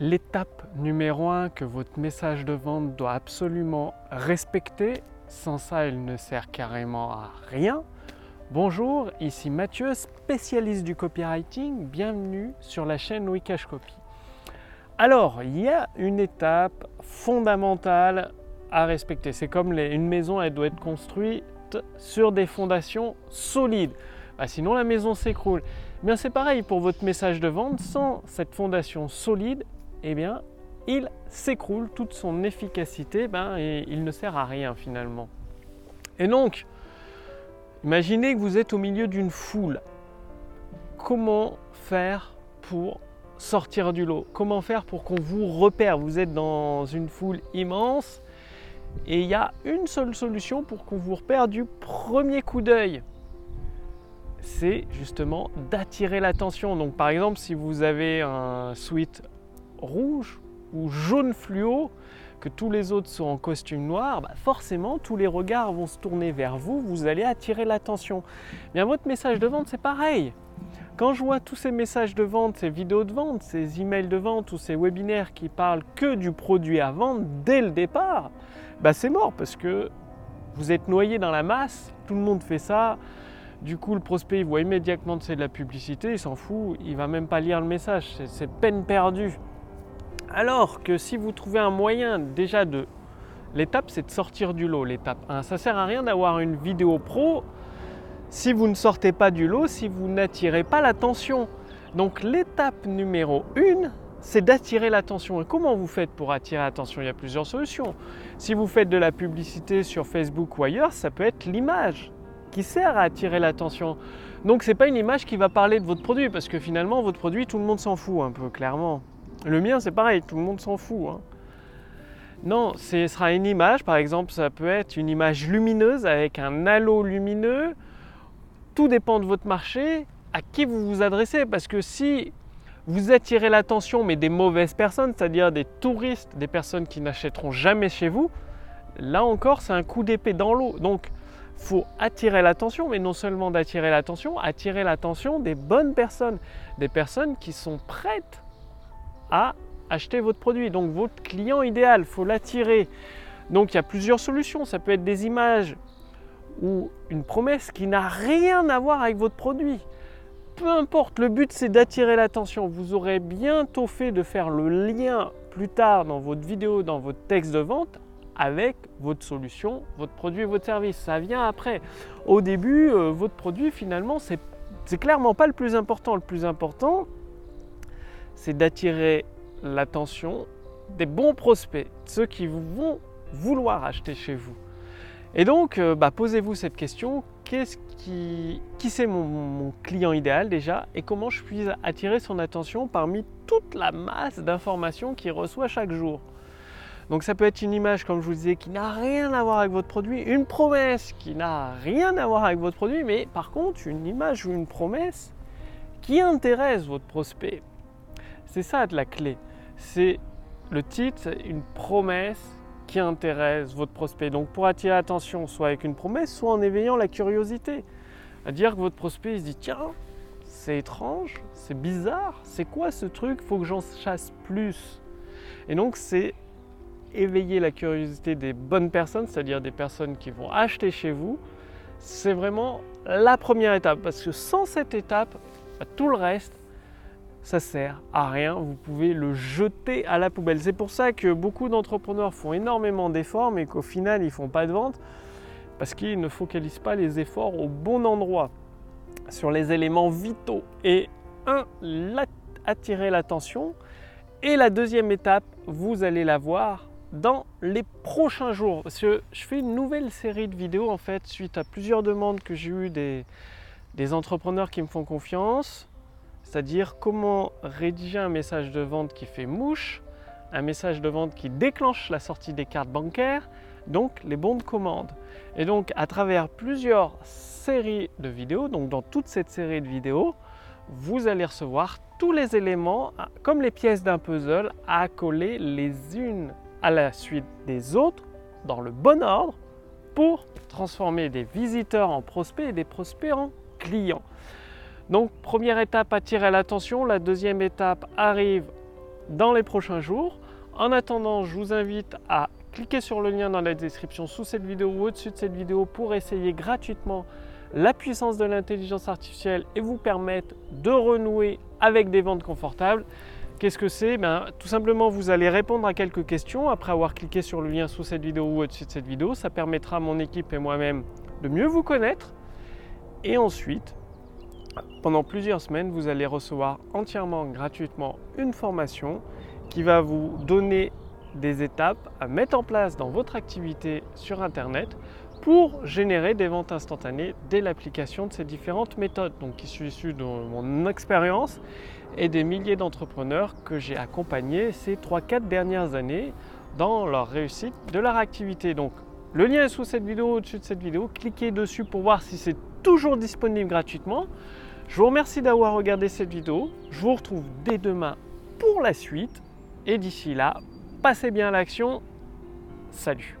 l'étape numéro un que votre message de vente doit absolument respecter. Sans ça, il ne sert carrément à rien. Bonjour, ici Mathieu, spécialiste du copywriting. Bienvenue sur la chaîn Wikash Copy. Alors, il y a une étape fondamentale à respecter. C'est comme une maison, elle doit être construite sur des fondations solides. Bah, sinon, la maison s'écroule. Bien, c'est pareil pour votre message de vente. Sans cette fondation solide, eh bien, il s'écroule, toute son efficacité, ben, et il ne sert à rien finalement. Et donc, imaginez que vous êtes au milieu d'une foule. Comment faire pour sortir du lot? Comment faire pour qu'on vous repère? Vous êtes dans une foule immense et il y a une seule solution pour qu'on vous repère du premier coup d'œil. C'est justement d'attirer l'attention. Donc par exemple, si vous avez un suite rouge ou jaune fluo, que tous les autres sont en costume noir, bah, forcément tous les regards vont se tourner vers vous, vous allez attirer l'attention. Bien votre message de vente c'est pareil. Quand je vois tous ces messages de vente, ces vidéos de vente, ces emails de vente ou ces webinaires qui parlent que du produit à vendre dès le départ, bah c'est mort parce que vous êtes noyé dans la masse, tout le monde fait ça. Du coup, le prospect voit immédiatement que c'est de la publicité, il s'en fout, il va même pas lire le message, c'est peine perdue. Alors que si vous trouvez un moyen déjà de... L'étape c'est de sortir du lot, l'étape 1. Ça sert à rien d'avoir une vidéo pro si vous ne sortez pas du lot, si vous n'attirez pas l'attention. Donc l'étape numéro 1, c'est d'attirer l'attention. Et comment vous faites pour attirer l'attention? Il y a plusieurs solutions. Si vous faites de la publicité sur Facebook ou ailleurs, ça peut être l'image qui sert à attirer l'attention. Donc ce n'est pas une image qui va parler de votre produit parce que finalement votre produit tout le monde s'en fout un peu clairement. Le mien, c'est pareil, tout le monde s'en fout. Hein. Non, ce sera une image, par exemple, ça peut être une image lumineuse avec un halo lumineux. Tout dépend de votre marché, à qui vous vous adressez. Parce que si vous attirez l'attention, mais des mauvaises personnes, c'est-à-dire des touristes, des personnes qui n'achèteront jamais chez vous, là encore, c'est un coup d'épée dans l'eau. Donc, faut attirer l'attention, mais non seulement d'attirer l'attention, attirer l'attention des bonnes personnes, des personnes qui sont prêtes à acheter votre produit. Donc votre client idéal, faut l'attirer. Donc il y a plusieurs solutions. Ça peut être des images ou une promesse qui n'a rien à voir avec votre produit. Peu importe, le but c'est d'attirer l'attention. Vous aurez bientôt fait de faire le lien plus tard dans votre vidéo, dans votre texte de vente avec votre solution, votre produit et votre service. Ça vient après. Au début, euh, votre produit finalement, c'est clairement pas le plus important. Le plus important, c'est d'attirer l'attention des bons prospects, ceux qui vont vouloir acheter chez vous. Et donc, euh, bah, posez-vous cette question, qu'est-ce qui, qui c'est mon, client idéal déjà et comment je puis attirer son attention parmi toute la masse d'informations qu'il reçoit chaque jour. Donc ça peut être une image, comme je vous disais, qui n'a rien à voir avec votre produit, une promesse qui n'a rien à voir avec votre produit, mais par contre une image ou une promesse qui intéresse votre prospect. C'est ça de la clé. C'est le titre, une promesse qui intéresse votre prospect. Donc pour attirer l'attention, soit avec une promesse, soit en éveillant la curiosité. À dire que votre prospect se dit tiens, c'est étrange, c'est bizarre, c'est quoi ce truc? Faut que j'en chasse plus. Et donc c'est éveiller la curiosité des bonnes personnes, c'est-à-dire des personnes qui vont acheter chez vous. C'est vraiment la première étape parce que sans cette étape, bah, tout le reste, ça sert à rien, vous pouvez le jeter à la poubelle. C'est pour ça que beaucoup d'entrepreneurs font énormément d'efforts, mais qu'au final, ils font pas de vente, parce qu'ils ne focalisent pas les efforts au bon endroit, sur les éléments vitaux. Et un, attirer l'attention. Et la deuxième étape, vous allez la voir dans les prochains jours. Parce que je fais une nouvelle série de vidéos, en fait, suite à plusieurs demandes que j'ai eues des entrepreneurs qui me font confiance c'est-à-dire comment rédiger un message de vente qui fait mouche, un message de vente qui déclenche la sortie des cartes bancaires, donc les bons de commande. Et donc à travers plusieurs séries de vidéos, donc dans toute cette série de vidéos, vous allez recevoir tous les éléments, comme les pièces d'un puzzle, à coller les unes à la suite des autres dans le bon ordre pour transformer des visiteurs en prospects et des prospects en clients. Donc première étape, attirer l'attention. La deuxième étape arrive dans les prochains jours. En attendant, je vous invite à cliquer sur le lien dans la description sous cette vidéo ou au-dessus de cette vidéo pour essayer gratuitement la puissance de l'intelligence artificielle et vous permettre de renouer avec des ventes confortables. Qu'est-ce que c'est? Ben, Tout simplement, vous allez répondre à quelques questions après avoir cliqué sur le lien sous cette vidéo ou au-dessus de cette vidéo. Ça permettra à mon équipe et moi-même de mieux vous connaître. Et ensuite, pendant plusieurs semaines, vous allez recevoir entièrement gratuitement une formation qui va vous donner des étapes à mettre en place dans votre activité sur Internet pour générer des ventes instantanées dès l'application de ces différentes méthodes. Donc, qui sont issues de mon expérience et des milliers d'entrepreneurs que j'ai accompagnés ces 3-4 dernières années dans leur réussite de leur activité. Donc, le lien est sous cette vidéo, au-dessus de cette vidéo. Cliquez dessus pour voir si c'est toujours disponible gratuitement. Je vous remercie d'avoir regardé cette vidéo. Je vous retrouve dès demain pour la suite. Et d'ici là, passez bien l'action. Salut